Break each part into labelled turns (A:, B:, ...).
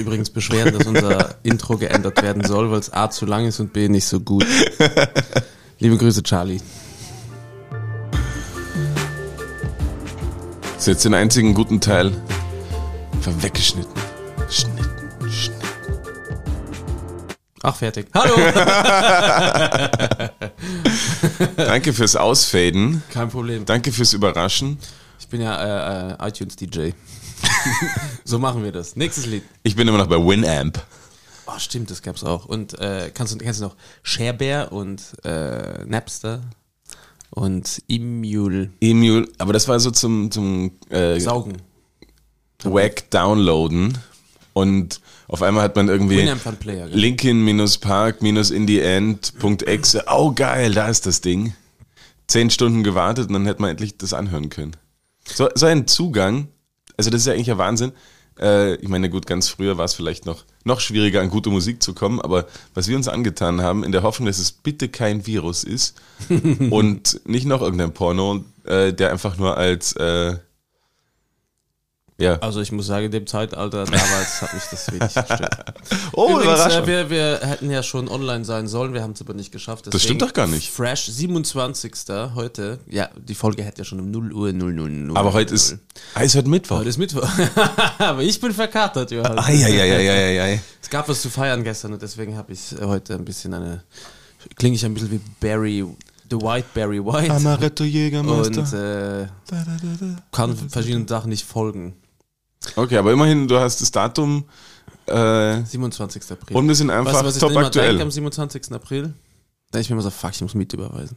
A: übrigens beschweren, dass unser Intro geändert werden soll, weil es A zu lang ist und B nicht so gut. Liebe Grüße, Charlie.
B: Das ist jetzt den einzigen guten Teil einfach weggeschnitten. Schnitten, schnitten.
A: Ach, fertig. Hallo!
B: Danke fürs Ausfaden.
A: Kein Problem.
B: Danke fürs Überraschen.
A: Ich bin ja äh, äh, iTunes-DJ. so machen wir das. Nächstes Lied.
B: Ich bin immer noch bei Winamp.
A: Oh, stimmt, das gab's auch. Und äh, kannst du kennst du noch Sharebear und äh, Napster und Emule
B: Emule, aber das war so zum, zum äh,
A: saugen.
B: Wack downloaden und auf einmal hat man irgendwie
A: Winamp Player. Gell?
B: Linkin-Park-in-the-end.exe. Oh geil, da ist das Ding. Zehn Stunden gewartet und dann hätte man endlich das anhören können. So, so ein Zugang, also das ist ja eigentlich ein Wahnsinn. Äh, ich meine, gut, ganz früher war es vielleicht noch, noch schwieriger, an gute Musik zu kommen, aber was wir uns angetan haben, in der Hoffnung, dass es bitte kein Virus ist und nicht noch irgendein Porno, äh, der einfach nur als äh, ja.
A: Also ich muss sagen, in dem Zeitalter damals hat mich das wenig gestört.
B: Oh,
A: Übrigens,
B: Überraschung.
A: äh, wir, wir hätten ja schon online sein sollen, wir haben es aber nicht geschafft.
B: Das stimmt doch gar nicht.
A: Fresh, 27. heute. Ja, die Folge hätte ja schon um 0 Uhr 0, 0, 0.
B: aber heute ist, ah, ist heute Mittwoch.
A: Heute ist Mittwoch. aber ich bin verkatert, Johann.
B: Eieieiei.
A: Es gab was zu feiern gestern und deswegen habe ich heute ein bisschen eine. Klinge ich ein bisschen wie Barry, The White Barry White.
B: Amaretto
A: und
B: Jägermeister.
A: äh, kann verschiedenen Sachen nicht folgen.
B: Okay, aber immerhin, du hast das Datum äh,
A: 27. April.
B: und wir sind einfach
A: was ich
B: top
A: dann immer denke
B: aktuell.
A: am 27. April? Da ich mir immer so, fuck, ich muss Miete überweisen.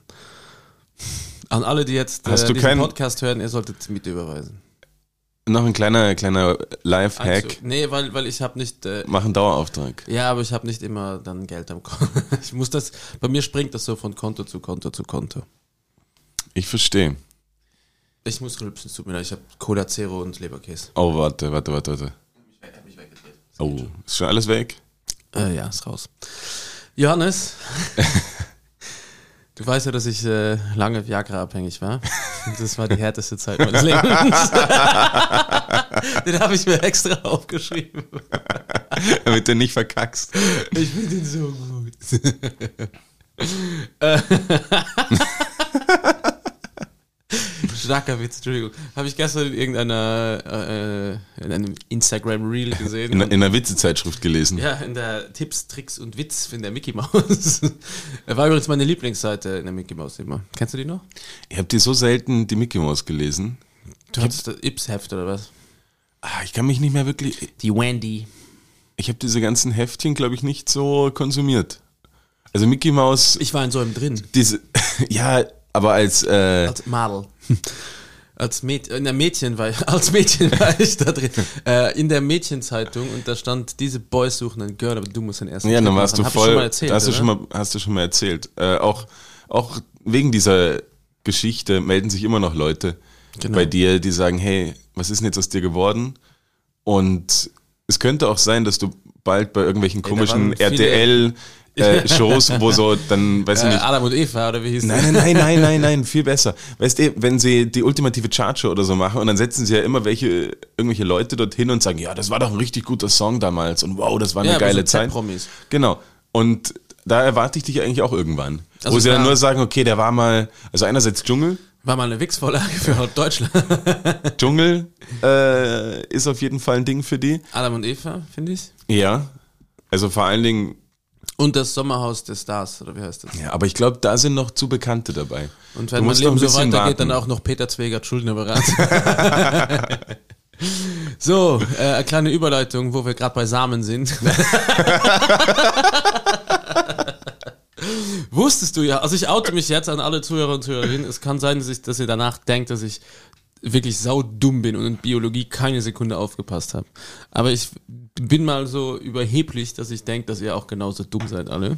A: An alle, die jetzt äh, diesen
B: keinen-
A: Podcast hören, ihr solltet Miete überweisen.
B: Noch ein kleiner, kleiner Live-Hack.
A: Also, nee, weil, weil ich habe nicht, äh,
B: Mach einen Dauerauftrag.
A: ja, aber ich habe nicht immer dann Geld am Konto. Ich muss das, bei mir springt das so von Konto zu Konto zu Konto.
B: Ich verstehe.
A: Ich muss rülpsen, tut mir leid, ich habe Cola Zero und Leberkäse.
B: Oh, warte, warte, warte, warte. Oh, ist schon alles weg?
A: Äh, ja, ist raus. Johannes, du weißt ja, dass ich äh, lange Viagra abhängig war. Das war die härteste Zeit meines Lebens. Den habe ich mir extra aufgeschrieben.
B: Damit du nicht verkackst.
A: Ich finde den so gut. Äh, Starker Witz, Entschuldigung. Habe ich gestern in irgendeiner äh, in einem Instagram Reel gesehen.
B: In, in einer Witzezeitschrift gelesen.
A: Ja, in der Tipps, Tricks und Witz in der Mickey Mouse. Er war übrigens meine Lieblingsseite in der Mickey Mouse immer. Kennst du die noch?
B: Ich habe die so selten die Mickey Mouse gelesen.
A: Du hattest das Ips-Heft oder was?
B: Ah, ich kann mich nicht mehr wirklich.
A: Die Wendy.
B: Ich habe diese ganzen Heftchen, glaube ich, nicht so konsumiert. Also Mickey Mouse,
A: Ich war in so einem drin.
B: diese, ja, aber als, äh,
A: Als Madel. Als Mädchen, in der Mädchen war ich, als Mädchen war ich da drin. Äh, in der Mädchenzeitung und da stand, diese Boys suchen einen Girl, aber du musst den ersten
B: ja, dann warst du voll,
A: schon mal erzählt,
B: hast, du schon mal, hast du schon mal erzählt. Äh, auch, auch wegen dieser Geschichte melden sich immer noch Leute
A: Genau.
B: bei dir, die sagen, hey, was ist denn jetzt aus dir geworden? Und es könnte auch sein, dass du bald bei irgendwelchen komischen RTL äh, Shows, wo so dann, weiß ich
A: Äh,
B: nicht,
A: Adam und Eva, oder wie hieß
B: Nein, nein, nein, nein, nein, nein, viel besser. Weißt du, wenn sie die ultimative Charge oder so machen und dann setzen sie ja immer welche, irgendwelche Leute dorthin und sagen, ja, das war doch ein richtig guter Song damals und wow, das war eine
A: Ja,
B: geile
A: so
B: Zeit.
A: Z-Promis.
B: Genau. Und da erwarte ich dich eigentlich auch irgendwann.
A: Also
B: wo sie dann
A: da-
B: nur sagen, okay, der war mal, also einerseits Dschungel,
A: War mal eine Wix-Vorlage für Deutschland.
B: Dschungel äh, ist auf jeden Fall ein Ding für die.
A: Adam und Eva, finde ich.
B: Ja. Also vor allen Dingen,
A: Und das Sommerhaus des Stars, oder wie heißt das?
B: ja, aber ich glaube, da sind noch zu Bekannte dabei.
A: Und wenn
B: noch
A: Leben so weitergeht, dann auch noch Peter Zwegert, Schuldnerberater. so, äh, eine kleine Überleitung, wo wir gerade bei Samen sind. Wusstest du ja, also ich oute mich jetzt an alle Zuhörer und Zuhörerinnen. Es kann sein, dass, ich, dass ihr danach denkt, dass ich wirklich saudumm bin und in Biologie keine Sekunde aufgepasst habe. Aber ich bin mal so überheblich, dass ich denke, dass ihr auch genauso dumm seid alle.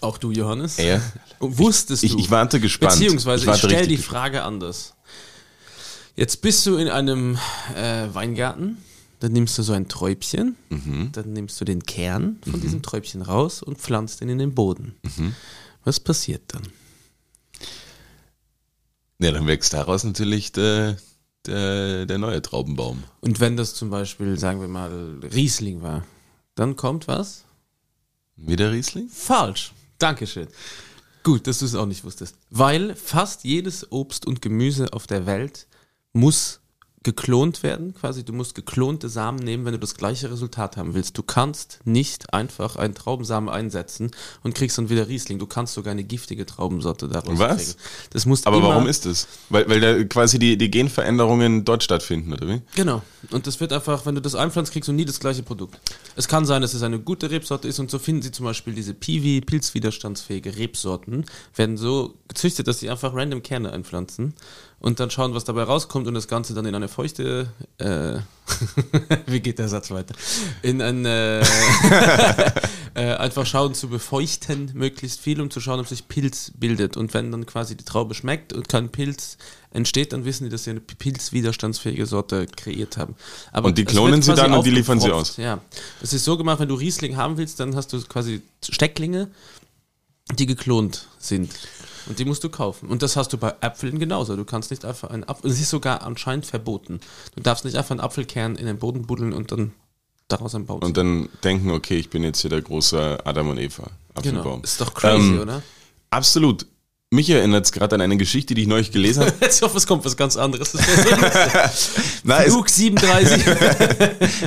A: Auch du, Johannes.
B: Ja.
A: Und wusstest
B: Ich,
A: du?
B: ich warte gespannt.
A: Beziehungsweise ich,
B: warte
A: stelle die Frage anders. Jetzt bist du in einem äh, Weingarten, dann nimmst du so ein Träubchen,
B: Mhm.
A: dann nimmst du den Kern von diesem Träubchen raus und pflanzt ihn in den Boden.
B: Mhm.
A: Was passiert dann?
B: Ja, dann wächst daraus natürlich der, der, der neue Traubenbaum.
A: Und wenn das zum Beispiel, sagen wir mal, Riesling war, dann kommt was?
B: Wieder Riesling?
A: Falsch. Dankeschön. Gut, dass du es auch nicht wusstest. Weil fast jedes Obst und Gemüse auf der Welt muss geklont werden, quasi du musst geklonte Samen nehmen, wenn du das gleiche Resultat haben willst. Du kannst nicht einfach einen Traubensamen einsetzen und kriegst dann wieder Riesling. Du kannst sogar eine giftige Traubensorte daraus
B: Was?
A: kriegen. Das muss
B: Aber warum ist das? Weil, weil da quasi die, die Genveränderungen dort stattfinden, oder wie?
A: Genau. Und das wird einfach, wenn du das einpflanzt, kriegst du nie das gleiche Produkt. Es kann sein, dass es eine gute Rebsorte ist und so finden sie zum Beispiel diese Piwi, pilzwiderstandsfähige Rebsorten, werden so gezüchtet, dass sie einfach random Kerne einpflanzen und dann schauen, was dabei rauskommt und das Ganze dann in eine feuchte, äh, wie geht der Satz weiter? In ein, äh, äh, einfach schauen zu befeuchten, möglichst viel, um zu schauen, ob sich Pilz bildet. Und wenn dann quasi die Traube schmeckt und kein Pilz entsteht, dann wissen die, dass sie eine pilzwiderstandsfähige Sorte kreiert haben. Aber
B: Und die klonen sie dann und die liefern sie aus.
A: Ja. Es ist so gemacht, wenn du Riesling haben willst, dann hast du quasi Stecklinge, die geklont sind. Und die musst du kaufen. Und das hast du bei Äpfeln genauso. Du kannst nicht einfach einen Apfel, es ist sogar anscheinend verboten. Du darfst nicht einfach einen Apfelkern in den Boden buddeln und dann daraus einen Baum
B: Und dann denken, okay, ich bin jetzt hier der große Adam und Eva
A: Genau.
B: Apfelbaum.
A: Ist doch crazy,
B: Ähm,
A: oder?
B: Absolut. Mich erinnert es gerade an eine Geschichte, die ich neulich gelesen habe.
A: Jetzt hoffe, es kommt was ganz anderes.
B: Es,
A: Flug 37.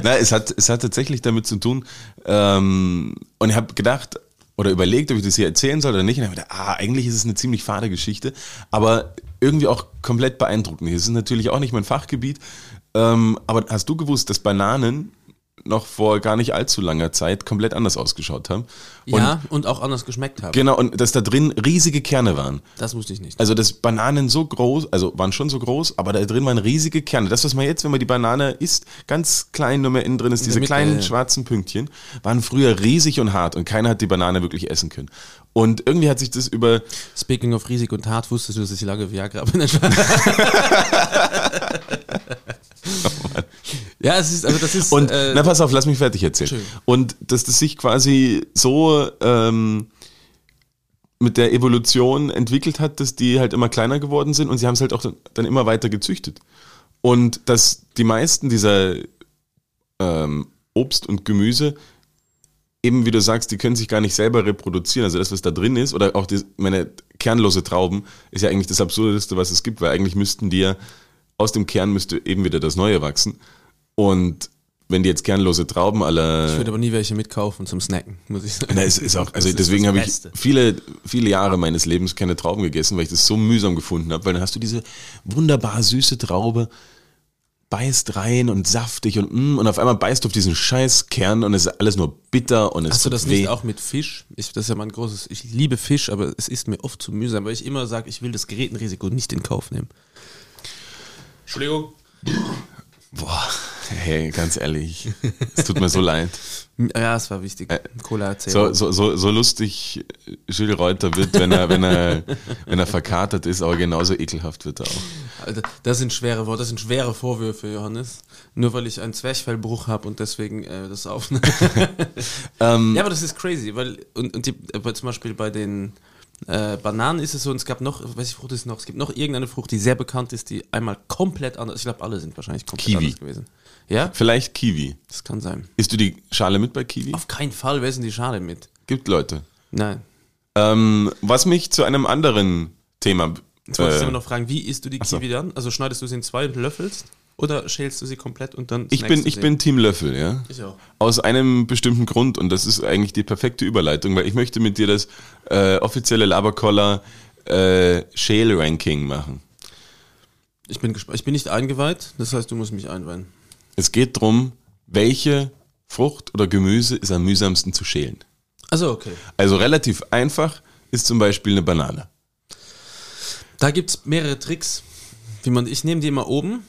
B: nein es, hat, es hat tatsächlich damit zu tun. Ähm, und ich habe gedacht oder überlegt, ob ich das hier erzählen soll oder nicht. Und ich habe gedacht, ah, eigentlich ist es eine ziemlich fade Geschichte, aber irgendwie auch komplett beeindruckend. Es ist natürlich auch nicht mein Fachgebiet. Ähm, aber hast du gewusst, dass Bananen noch vor gar nicht allzu langer Zeit komplett anders ausgeschaut haben? Und
A: ja, und auch anders geschmeckt haben.
B: Genau, und dass da drin riesige Kerne waren.
A: Das wusste ich nicht.
B: Also dass Bananen so groß, also waren schon so groß, aber da drin waren riesige Kerne. Das, was man jetzt, wenn man die Banane isst, ganz klein nur mehr innen drin ist,
A: In
B: diese
A: Mitte,
B: kleinen
A: ja.
B: schwarzen Pünktchen, waren früher riesig und hart und keiner hat die Banane wirklich essen können. Und irgendwie hat sich das über,
A: Speaking of Risiko und Hart, wusstest du, dass ich lange Viagra habe? ja, es ist, also das ist.
B: und,
A: äh,
B: na pass auf, lass mich fertig erzählen. Und dass das sich quasi so ähm, mit der Evolution entwickelt hat, dass die halt immer kleiner geworden sind und sie haben es halt auch dann, dann immer weiter gezüchtet. Und dass die meisten dieser ähm, Obst und Gemüse eben, wie du sagst, die können sich gar nicht selber reproduzieren. Also das, was da drin ist, oder auch die, meine kernlose Trauben, ist ja eigentlich das Absurdeste, was es gibt, weil eigentlich müssten die ja, aus dem Kern müsste eben wieder das Neue wachsen. Und wenn die jetzt kernlose Trauben aller
A: ich würde aber nie welche mitkaufen zum Snacken, muss ich sagen.
B: na, es ist auch, also
A: Das ist
B: deswegen habe ich viele, viele Jahre meines Lebens keine Trauben gegessen, weil ich das so mühsam gefunden habe, weil dann hast du diese wunderbar süße Traube, beißt rein und saftig und mm, und auf einmal beißt du auf diesen scheiß Kern und es ist alles nur bitter und es
A: Hast du das
B: weh.
A: nicht auch mit Fisch? Ich, das ist ja mein großes, ich liebe Fisch, aber es ist mir oft zu mühsam, weil ich immer sage, ich will das Gerätenrisiko nicht in Kauf nehmen. Entschuldigung.
B: Boah, hey, ganz ehrlich, es tut mir so leid.
A: Ja, es war wichtig. Cola erzählt.
B: So, so, so, so lustig Gilles Reuter wird, wenn er, wenn er, wenn er verkatert ist, aber genauso ekelhaft wird er auch.
A: Alter, das sind schwere Worte, das sind schwere Vorwürfe, Johannes. Nur weil ich einen Zwerchfellbruch habe und deswegen äh, das aufnehme.
B: Ähm,
A: ja, aber das ist crazy, weil und, und die, zum Beispiel bei den äh, Bananen ist es so, und es gab noch, welche Frucht ist noch? Es gibt noch irgendeine Frucht, die sehr bekannt ist, die einmal komplett anders. Ich glaube, alle sind wahrscheinlich komplett
B: Kiwi.
A: anders gewesen. Ja,
B: Vielleicht Kiwi.
A: das kann sein.
B: Isst du die Schale mit bei Kiwi?
A: Auf keinen Fall, wer ist denn die Schale mit?
B: Gibt Leute.
A: Nein.
B: Ähm, was mich zu einem anderen Thema.
A: Jetzt wollte ich
B: Äh,
A: immer noch fragen, wie isst du die
B: so.
A: Kiwi dann? Also schneidest du sie in zwei und löffelst? Oder schälst du sie komplett und dann
B: ich bin, ich bin Team Löffel, ja.
A: Ich auch.
B: Aus einem bestimmten Grund und das ist eigentlich die perfekte Überleitung, weil ich möchte mit dir das äh, offizielle Labercoller äh, Shale Ranking machen.
A: Ich bin gespannt. Ich bin nicht eingeweiht, das heißt, du musst mich einweihen.
B: Es geht darum, welche Frucht oder Gemüse ist am mühsamsten zu schälen.
A: Also okay.
B: Also relativ einfach ist zum Beispiel eine Banane.
A: Da gibt es mehrere Tricks. Wie man, ich nehme die immer oben.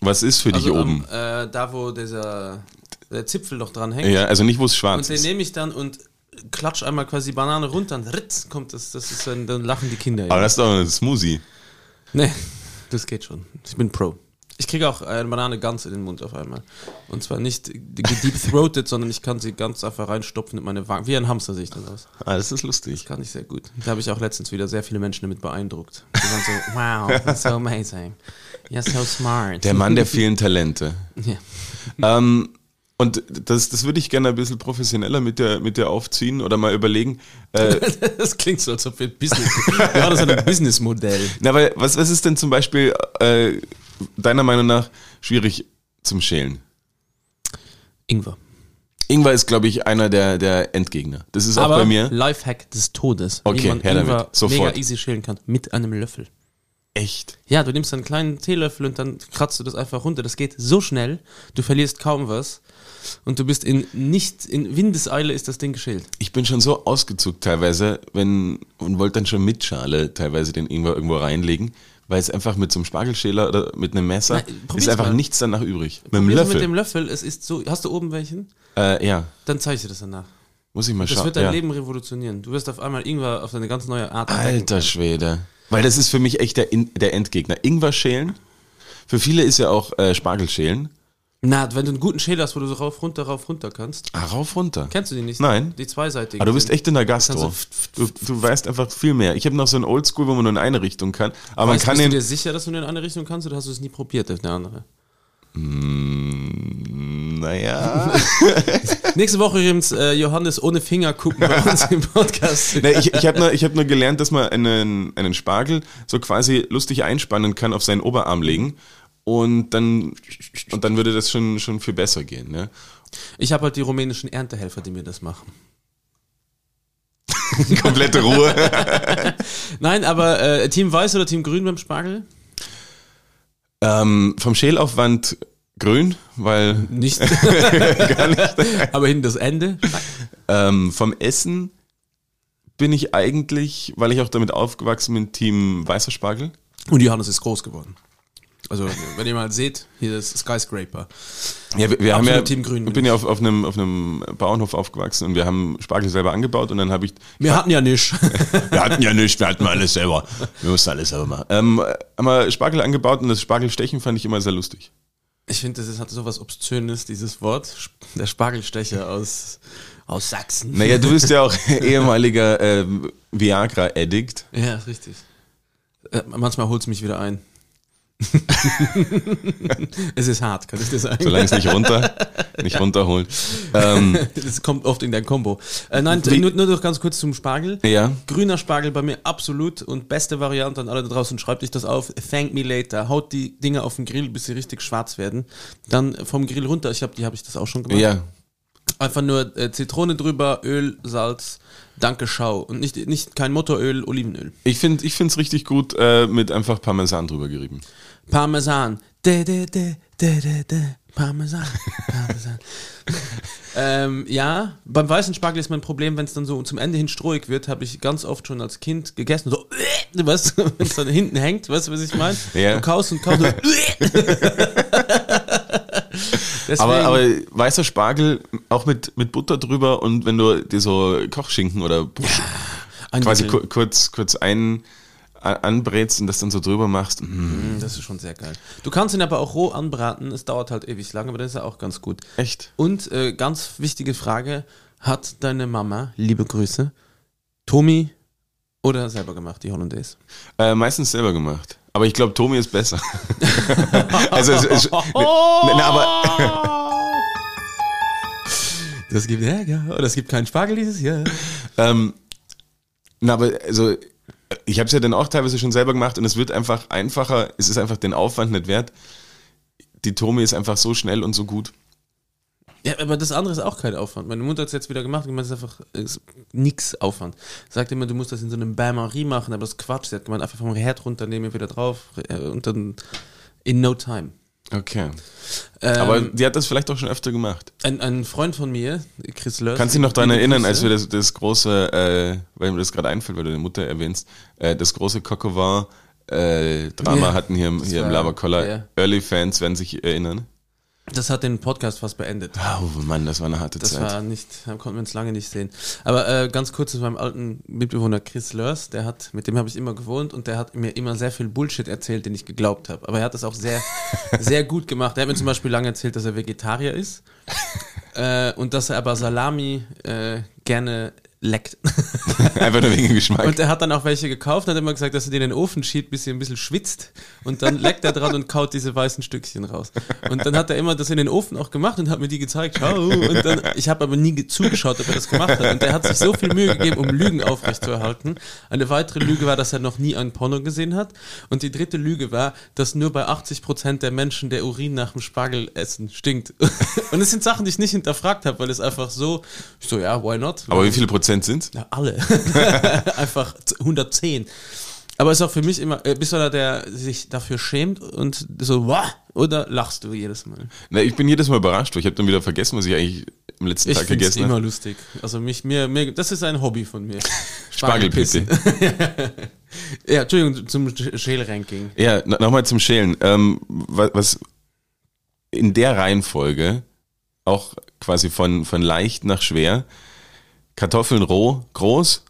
B: Was ist für dich
A: also
B: oben?
A: Am, äh, da, wo dieser der Zipfel noch dran hängt.
B: ja, also nicht, wo es
A: und
B: schwarz
A: den
B: ist.
A: nehme ich dann und klatsch einmal quasi die Banane runter und ritz kommt das. Das ist dann, dann lachen die Kinder.
B: Aber das ist doch ein Smoothie.
A: nee, das geht schon. Ich bin Pro. Ich kriege auch eine Banane ganz in den Mund auf einmal. Und zwar nicht deep-throated, sondern ich kann sie ganz einfach reinstopfen mit meine Wangen. Wie ein Hamster sehe ich dann aus.
B: Ah, das ist lustig.
A: Kann ich sehr gut. Da habe ich auch letztens wieder sehr viele Menschen damit beeindruckt. Die waren so, wow, that's so amazing. You're so smart.
B: Der Mann der vielen Talente.
A: Ja.
B: Ähm, und das, das würde ich gerne ein bisschen professioneller mit der, mit der aufziehen oder mal überlegen. Äh,
A: Das klingt so, als ob wir ein Business. Ja, das ist ein Businessmodell.
B: na, weil, was, was ist denn zum Beispiel äh, deiner Meinung nach schwierig zum Schälen?
A: Ingwer.
B: Ingwer ist, glaube ich, einer der, der Endgegner. Das ist auch
A: Aber
B: bei mir.
A: Lifehack des Todes.
B: Okay,
A: wie man
B: her damit.
A: Ingwer
B: Sofort.
A: mega easy schälen kann. Mit einem Löffel.
B: Echt.
A: Ja, du nimmst einen kleinen Teelöffel und dann kratzt du das einfach runter. Das geht so schnell, du verlierst kaum was. Und du bist in nicht, in Windeseile ist das Ding geschält.
B: Ich bin schon so ausgezuckt teilweise, wenn, und wollte dann schon mit Schale teilweise den Ingwer irgendwo reinlegen, weil es einfach mit so einem Spargelschäler oder mit einem Messer
A: Nein,
B: ist einfach
A: mal.
B: nichts danach übrig. Mit dem Löffel.
A: Mit dem Löffel, es ist so. Hast du oben welchen?
B: äh, ja,
A: Dann zeige ich dir das danach.
B: muss ich mal
A: Das
B: schauen.
A: wird dein
B: ja.
A: Leben revolutionieren. Du wirst auf einmal Ingwer auf eine ganz neue Art.
B: Alter Schwede. Weil das ist für mich echt der, In der Endgegner. Ingwer schälen. Für viele ist ja auch äh, Spargel schälen.
A: Na, wenn du einen guten Schäler hast, wo du so rauf, runter, rauf, runter kannst.
B: Ah, rauf, runter.
A: Kennst du die nicht?
B: Nein.
A: Die zweiseitigen.
B: Aber du bist echt in der Gastro. Du, du weißt einfach viel mehr. Ich habe noch so ein Oldschool, wo man nur in eine Richtung kann. Aber
A: Weißt,
B: man
A: bist
B: kann
A: du
B: den.
A: dir sicher, dass du nur in eine Richtung kannst oder hast du es nie probiert auf eine andere?
B: Mm, naja.
A: Nächste Woche übrigens äh, Johannes ohne Finger gucken bei uns im Podcast.
B: nee, ich ich habe nur, ich hab nur gelernt, dass man einen, einen Spargel so quasi lustig einspannen kann, auf seinen Oberarm legen. Und dann, und dann würde das schon, schon viel besser gehen. Ne?
A: Ich habe halt die rumänischen Erntehelfer, die mir das machen.
B: Komplette Ruhe.
A: Nein, aber äh, Team Weiß oder Team Grün beim Spargel?
B: Ähm, vom Schälaufwand grün, weil
A: Nicht.
B: gar nicht.
A: aber hin das Ende.
B: Ähm, vom Essen bin ich eigentlich, weil ich auch damit aufgewachsen bin, Team weißer Spargel.
A: Und Johannes ist groß geworden. Also, wenn ihr mal seht, hier das Skyscraper.
B: Ja, wir, wir haben ja,
A: Team Grün
B: ich
A: bin
B: ja auf, auf, einem, auf einem Bauernhof aufgewachsen und wir haben Spargel selber angebaut und dann habe ich,
A: Wir hatten ja nicht.
B: wir hatten ja nichts, wir hatten alles selber. Wir mussten alles selber machen. Ähm, haben wir Spargel angebaut und das Spargelstechen fand ich immer sehr lustig.
A: Ich finde, das ist, hat so was Obszönes, dieses Wort. Der Spargelstecher aus, aus Sachsen.
B: Naja, du bist ja auch ehemaliger ähm, Viagra-Addict.
A: Ja, ist richtig. Äh, manchmal holt es mich wieder ein. Es ist hart, kann ich dir sagen.
B: Solange es nicht runter, nicht runterholt. Ähm,
A: Das kommt oft in dein Kombo. Äh, nein, nur, nur noch ganz kurz zum Spargel.
B: ja,
A: Grüner Spargel bei mir absolut und beste Variante an alle da draußen. Schreibt euch das auf. Thank me later. Haut die Dinger auf den Grill, bis sie richtig schwarz werden. Dann vom Grill runter. Ich habe die habe ich das auch schon gemacht.
B: ja.
A: Einfach nur äh, Zitrone drüber, Öl, Salz. Danke, schau. Und nicht, nicht kein Motoröl, Olivenöl.
B: Ich finde ich find's richtig gut äh, mit einfach Parmesan drüber gerieben.
A: Parmesan. De, de, de, de, de, de. Parmesan. Parmesan. ähm, ja, beim weißen Spargel ist mein Problem, wenn es dann so zum Ende hin strohig wird, habe ich ganz oft schon als Kind gegessen. So, weißt, wenn es dann hinten hängt, weißt du, was ich meine?
B: Ja.
A: Du kaust und kaust. Deswegen,
B: Aber, aber weißer Spargel auch mit, mit Butter drüber und wenn du dir so Kochschinken oder
A: ein
B: quasi
A: Grill.
B: ku kurz, kurz ein, anbrätst und das dann so drüber machst. Mm,
A: Mm, Das ist schon sehr geil. Du kannst ihn aber auch roh anbraten, es dauert halt ewig lang, aber dann ist er auch ganz gut.
B: echt?
A: Und äh, ganz wichtige Frage: Hat deine Mama, liebe Grüße, Tommy oder selber gemacht, die Hollandaise?
B: Äh, meistens selber gemacht. Aber ich glaube, Tomi ist besser. also, es, es, ne, na, aber
A: Das gibt Ärger oder es gibt keinen Spargel dieses Jahr.
B: Ähm, na, aber also, ich habe es ja dann auch teilweise schon selber gemacht und es wird einfach einfacher, es ist einfach den Aufwand nicht wert. Die Tomi ist einfach so schnell und so gut.
A: Ja, aber das andere ist auch kein Aufwand. Meine Mutter hat es jetzt wieder gemacht und gemeint, es ist einfach ist nix Aufwand. Sagt immer, du musst das in so einem Bain-Marie machen, aber das ist Quatsch. Sie hat gemeint, einfach vom Herd runternehmen, wieder drauf äh, und dann in no time.
B: Okay.
A: Ähm,
B: Aber die hat das vielleicht auch schon öfter gemacht.
A: ein, ein Freund von mir, Chris Lörs.
B: Kannst du dich noch daran erinnern, als wir das, das große, äh, weil mir das gerade einfällt, weil du deine Mutter erwähnst, äh, das große Cocovan äh, Drama
A: Ja,
B: hatten hier, im- hier im Collar.
A: ja.
B: Early Fans werden sich erinnern.
A: Das hat den Podcast fast beendet.
B: Oh Mann, das war eine harte
A: Das
B: Zeit.
A: war nicht, da konnten wir uns lange nicht sehen. Aber äh, ganz kurz zu meinem alten Mitbewohner Chris Lörs, der hat, mit dem habe ich immer gewohnt und der hat mir immer sehr viel Bullshit erzählt, den ich geglaubt habe. Aber er hat das auch sehr, sehr gut gemacht. Er hat mir zum Beispiel lange erzählt, dass er Vegetarier ist äh, und dass er aber Salami äh, gerne leckt.
B: Einfach nur wegen Geschmack.
A: Und er hat dann auch welche gekauft und hat immer gesagt, dass er die in den Ofen schiebt, bis sie ein bisschen schwitzt. Und dann leckt er dran und kaut diese weißen Stückchen raus. Und dann hat er immer das in den Ofen auch gemacht und hat mir die gezeigt. Schau. Und dann, ich habe aber nie ge- zugeschaut, ob er das gemacht hat. Und er hat sich so viel Mühe gegeben, um Lügen aufrechtzuerhalten. Eine weitere Lüge war, dass er noch nie ein Porno gesehen hat. Und die dritte Lüge war, dass nur bei 80 Prozent der Menschen der Urin nach dem Spargelessen stinkt. Und es sind Sachen, die ich nicht hinterfragt habe, weil es einfach so, ich so, ja, why not?
B: Aber wie viele Prozent sind's?
A: Ja, alle. Einfach 110. Aber es ist auch für mich immer, äh, bist du einer, der sich dafür schämt und so, wow, oder lachst du jedes Mal?
B: Na, ich bin jedes Mal überrascht, weil ich habe dann wieder vergessen, was ich eigentlich am letzten
A: Ich
B: Tag
A: finde es
B: gegessen
A: immer
B: habe.
A: lustig. Also mich, mir, mir, das ist ein Hobby von mir.
B: Spargelpizza.
A: ja, Entschuldigung, zum Schälranking.
B: Ja, no- nochmal zum Schälen. Ähm, was, was in der Reihenfolge auch quasi von, von leicht nach schwer, Kartoffeln roh, groß,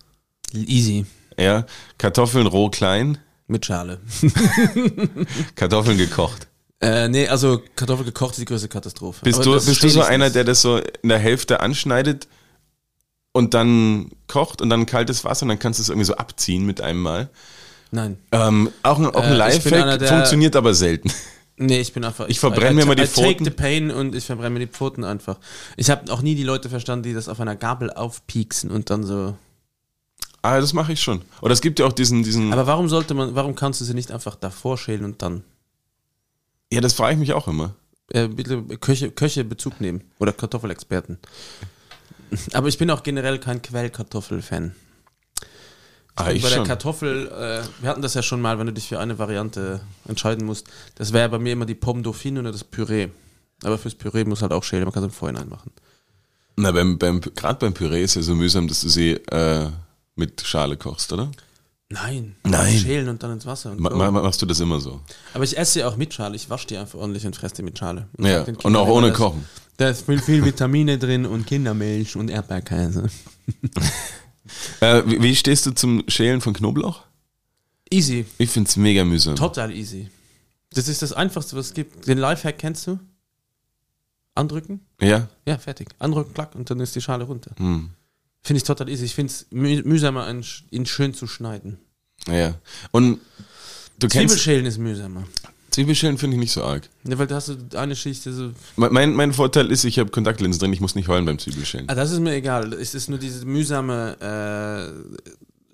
A: Easy.
B: ja, Kartoffeln roh, klein,
A: Mit Schale.
B: Kartoffeln gekocht.
A: Äh, nee, also Kartoffel gekocht ist die größte Katastrophe.
B: Bist
A: Aber
B: du, bist du so einer, der das so in der Hälfte anschneidet und dann kocht und dann kaltes Wasser und dann kannst du es irgendwie so abziehen mit einem Mal?
A: Nein.
B: Ähm, auch ein, auch ein
A: Äh, einer,
B: Lifehack, funktioniert aber selten.
A: Nee, ich bin einfach.
B: Ich verbrenne mir mal die
A: I take
B: Pfoten.
A: the pain und ich verbrenne mir die Pfoten einfach. Ich habe auch nie die Leute verstanden, die das auf einer Gabel aufpieksen und dann so.
B: Ah, das mache ich schon. Oder es gibt ja auch diesen, diesen.
A: Aber warum sollte man, warum kannst du sie nicht einfach davor schälen und dann
B: ja, das frage ich mich auch immer.
A: äh, bitte Köche, Köche Bezug nehmen oder Kartoffelexperten? Aber ich bin auch generell kein Quellkartoffel-Fan.
B: Ah,
A: bei der
B: schon.
A: Kartoffel, äh, wir hatten das ja schon mal, wenn du dich für eine Variante entscheiden musst. Das wäre bei mir immer die Pomme Dauphine oder das Püree. Aber fürs Püree muss halt auch schälen, man kann es im Vorhinein machen.
B: Na, beim, beim, gerade beim Püree ist ja so mühsam, dass du sie äh, mit Schale kochst, oder?
A: Nein.
B: Nein.
A: Schälen und dann ins Wasser.
B: Ma, ma, machst du das immer so?
A: Aber ich esse sie auch mit Schale. Ich wasche die einfach ordentlich und fresse die mit Schale. Und
B: Ja, und auch ohne Kochen.
A: Da ist viel, viel Vitamine drin und Kindermilch und Erdbeerkäse.
B: Äh, wie, wie stehst du zum Schälen von Knoblauch?
A: Easy.
B: Ich find's mega mühsam.
A: Total easy. Das ist das Einfachste, was es gibt. Den Lifehack kennst du? Andrücken?
B: Ja?
A: Ja, fertig. Andrücken, klack, und dann ist die Schale runter.
B: Hm.
A: Finde ich total easy. Ich finde es müh mühsamer, ihn sch- ihn schön zu schneiden.
B: Ja. Und du kennst.
A: Zwiebelschälen ist mühsamer.
B: Zwiebelschälen finde ich nicht so arg.
A: Ja, weil da hast du eine Schicht, die so.
B: Me- Mein, mein Vorteil ist, ich habe Kontaktlinsen drin, ich muss nicht heulen beim Zwiebelschälen.
A: Ah, das ist mir egal. Es ist nur diese mühsame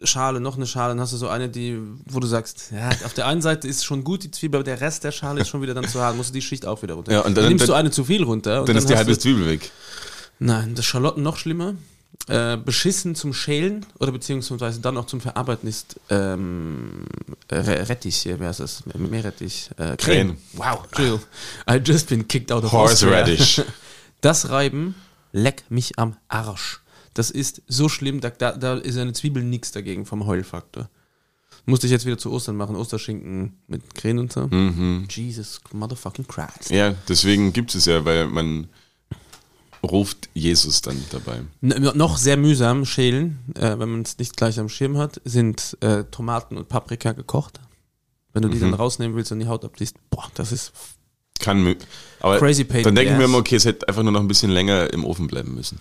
A: äh, Schale, noch eine Schale, dann hast du so eine, die, wo du sagst, ja, auf der einen Seite ist schon gut die Zwiebel, aber der Rest der Schale ist schon wieder dann zu hart, musst du die Schicht auch wieder runter.
B: Ja, und dann-
A: nimmst
B: dann-
A: du eine zu viel runter. Und
B: Dann ist die halbe Zwiebel weg.
A: Nein, das Schalotten noch schlimmer. Äh, beschissen zum Schälen oder beziehungsweise dann auch zum Verarbeiten ist ähm, Re- Rettich, hier, wer ist das? Meerrettich. Äh, Krähen. Wow, Entschuldigung. I just been kicked out of
B: Horseradish.
A: Austria. Das Reiben, leck mich am Arsch. Das ist so schlimm, da, da, ist eine Zwiebel nix dagegen vom Heulfaktor. Musste ich jetzt wieder zu Ostern machen, Osterschinken mit Krähen und so.
B: Mhm.
A: Jesus motherfucking Christ.
B: Ja, deswegen gibt es ja, weil man ruft Jesus dann dabei.
A: N noch sehr mühsam schälen, äh, wenn man es nicht gleich am Schirm hat, sind äh, Tomaten und Paprika gekocht. Wenn du die dann rausnehmen willst und die Haut abziehst, boah, das ist
B: Kann aber
A: Crazy pain
B: dann denke ich mir immer, okay, es hätte einfach nur noch ein bisschen länger im Ofen bleiben müssen.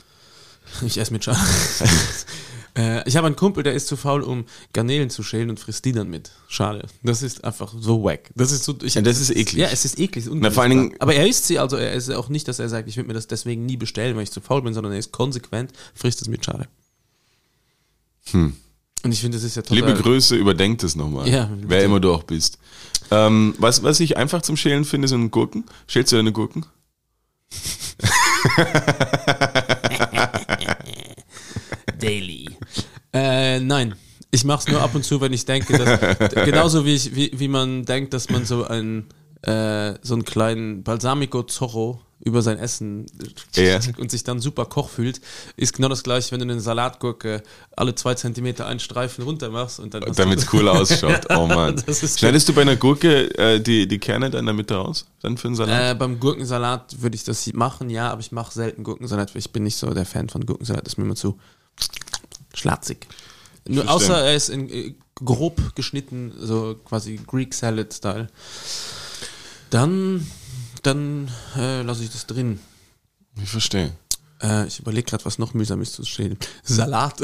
A: Ich esse mit Schale. äh, ich habe einen Kumpel, der ist zu faul, um Garnelen zu schälen und frisst die dann mit Schale. Das ist einfach so wack. Das ist so. Ich,
B: Ja, das ist eklig.
A: Ja, es ist eklig. es ist
B: Na, vor allen. Dingen-
A: Aber er isst sie, also er ist auch nicht, dass er sagt, ich würde mir das deswegen nie bestellen, weil ich zu faul bin, sondern er ist konsequent, frisst es mit Schale.
B: Hm.
A: Und ich finde, das ist ja total.
B: Liebe Grüße, überdenk das nochmal.
A: Ja,
B: wer immer du auch bist. Ähm, was, was ich einfach zum Schälen finde, sind Gurken. Schälst du deine Gurken?
A: Daily. Äh, nein. Ich mache es nur ab und zu, wenn ich denke, dass, genauso wie, ich, wie, wie man denkt, dass man so einen, äh, so einen kleinen Balsamico Zorro über sein Essen
B: Ja.
A: und sich dann super Koch fühlt, ist genau das gleiche, wenn du eine Salatgurke alle zwei Zentimeter einen Streifen runter machst und dann
B: Damit es cool ausschaut. Oh Mann.
A: Das
B: Schneidest du bei einer Gurke äh, die, die Kerne dann in der Mitte raus? Dann für den Salat?
A: Äh, beim Gurkensalat würde ich das machen, ja, aber ich mache selten Gurkensalat, weil ich bin nicht so der Fan von Gurkensalat, ist mir immer zu schlatzig. Nur außer er ist in, äh, grob geschnitten, so quasi Greek Salad Style. Dann, dann äh, lasse ich das drin.
B: ich verstehe.
A: Äh, ich überlege gerade, was noch mühsam ist zu stehen. Salat.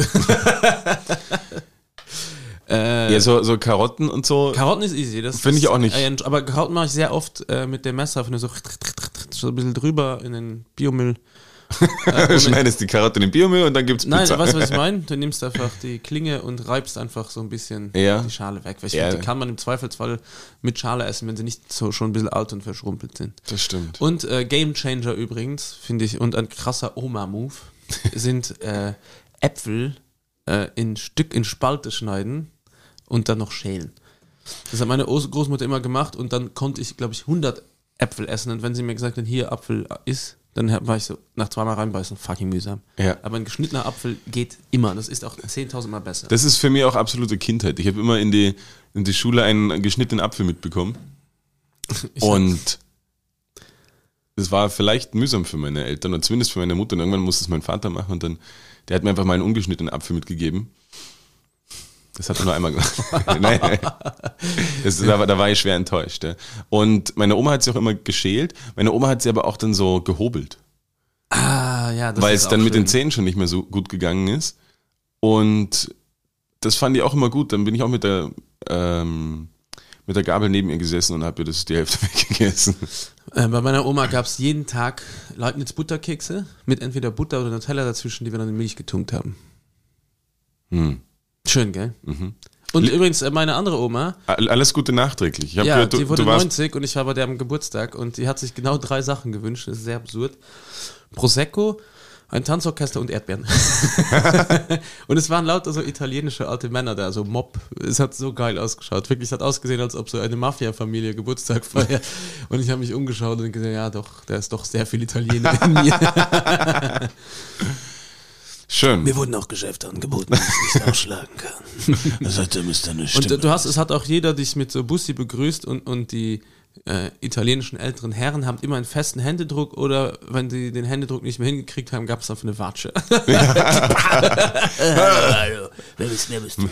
A: äh,
B: Ja, so, so Karotten und so.
A: Karotten ist easy. Das
B: Finde ich auch nicht.
A: Äh, aber Karotten mache ich sehr oft äh, mit dem Messer, wenn du so, so ein bisschen drüber in den Biomüll.
B: Du schneidest die Karotte in den Biomüll und dann gibt's
A: Nein,
B: Pizza.
A: weißt du, was ich meine? Du nimmst einfach die Klinge und reibst einfach so ein bisschen
B: Ja.
A: die Schale weg. Weil ich
B: Ja.
A: finde, die kann man im Zweifelsfall mit Schale essen, wenn sie nicht so schon ein bisschen alt und verschrumpelt sind.
B: Das stimmt.
A: Und äh, Game Changer übrigens, finde ich, und ein krasser Oma-Move, sind äh, Äpfel äh, in Stück, in Spalte schneiden und dann noch schälen. Das hat meine Großmutter immer gemacht und dann konnte ich, glaube ich, 100 Äpfel essen. Und wenn sie mir gesagt hat, hier Apfel ist, dann war ich so nach zweimal reinbeißen, fucking mühsam.
B: Ja.
A: Aber ein geschnittener Apfel geht immer. Das ist auch 10.000 Mal besser.
B: Das ist für mich auch absolute Kindheit. Ich habe immer in die, in die Schule einen geschnittenen Apfel mitbekommen.
A: Ich
B: Und das war vielleicht mühsam für meine Eltern und zumindest für meine Mutter. Und irgendwann musste es mein Vater machen und dann, der hat mir einfach mal einen ungeschnittenen Apfel mitgegeben. Das hat er nur einmal gemacht. nein. Das, da, war- da war ich schwer enttäuscht. Ja. Und meine Oma hat sie auch immer geschält. Meine Oma hat sie aber auch dann so gehobelt.
A: ah, ja, das
B: weil
A: ist
B: es dann mit
A: schön.
B: den Zähnen schon nicht mehr so gut gegangen ist. Und das fand ich auch immer gut. Dann bin ich auch mit der, ähm, mit der Gabel neben ihr gesessen und habe ihr das die Hälfte weggegessen.
A: Äh, bei meiner Oma gab es jeden Tag Leibniz Butterkekse mit entweder Butter oder Nutella dazwischen, die wir dann in Milch getunkt haben.
B: Hm.
A: Schön, gell?
B: Mhm.
A: Und übrigens, äh, meine andere Oma,
B: All- Alles Gute nachträglich.
A: Ja,
B: gehört, du,
A: die wurde
B: du warst
A: 90 und ich war bei der am Geburtstag und die hat sich genau drei Sachen gewünscht. Das ist sehr absurd. Prosecco, ein Tanzorchester und Erdbeeren. und es waren lauter so italienische alte Männer da, so Mob. Es hat so geil ausgeschaut. Wirklich, es hat ausgesehen, als ob so eine Mafia-Familie Geburtstag feiert. Und ich habe mich umgeschaut und gesehen, ja doch, da ist doch sehr viel Italiener in mir.
B: Schön.
C: Mir wurden auch Geschäfte angeboten, die ich nicht ausschlagen kann. Das hat der Mr. eine
A: Und
C: Stimme.
A: äh, du hast, es hat auch jeder dich mit so Bussi begrüßt und, und die äh, italienischen älteren Herren haben immer einen festen Händedruck oder wenn sie den Händedruck nicht mehr hingekriegt haben, gab es dafür eine Watsche.
C: Hallo, wer bist, wer bist du?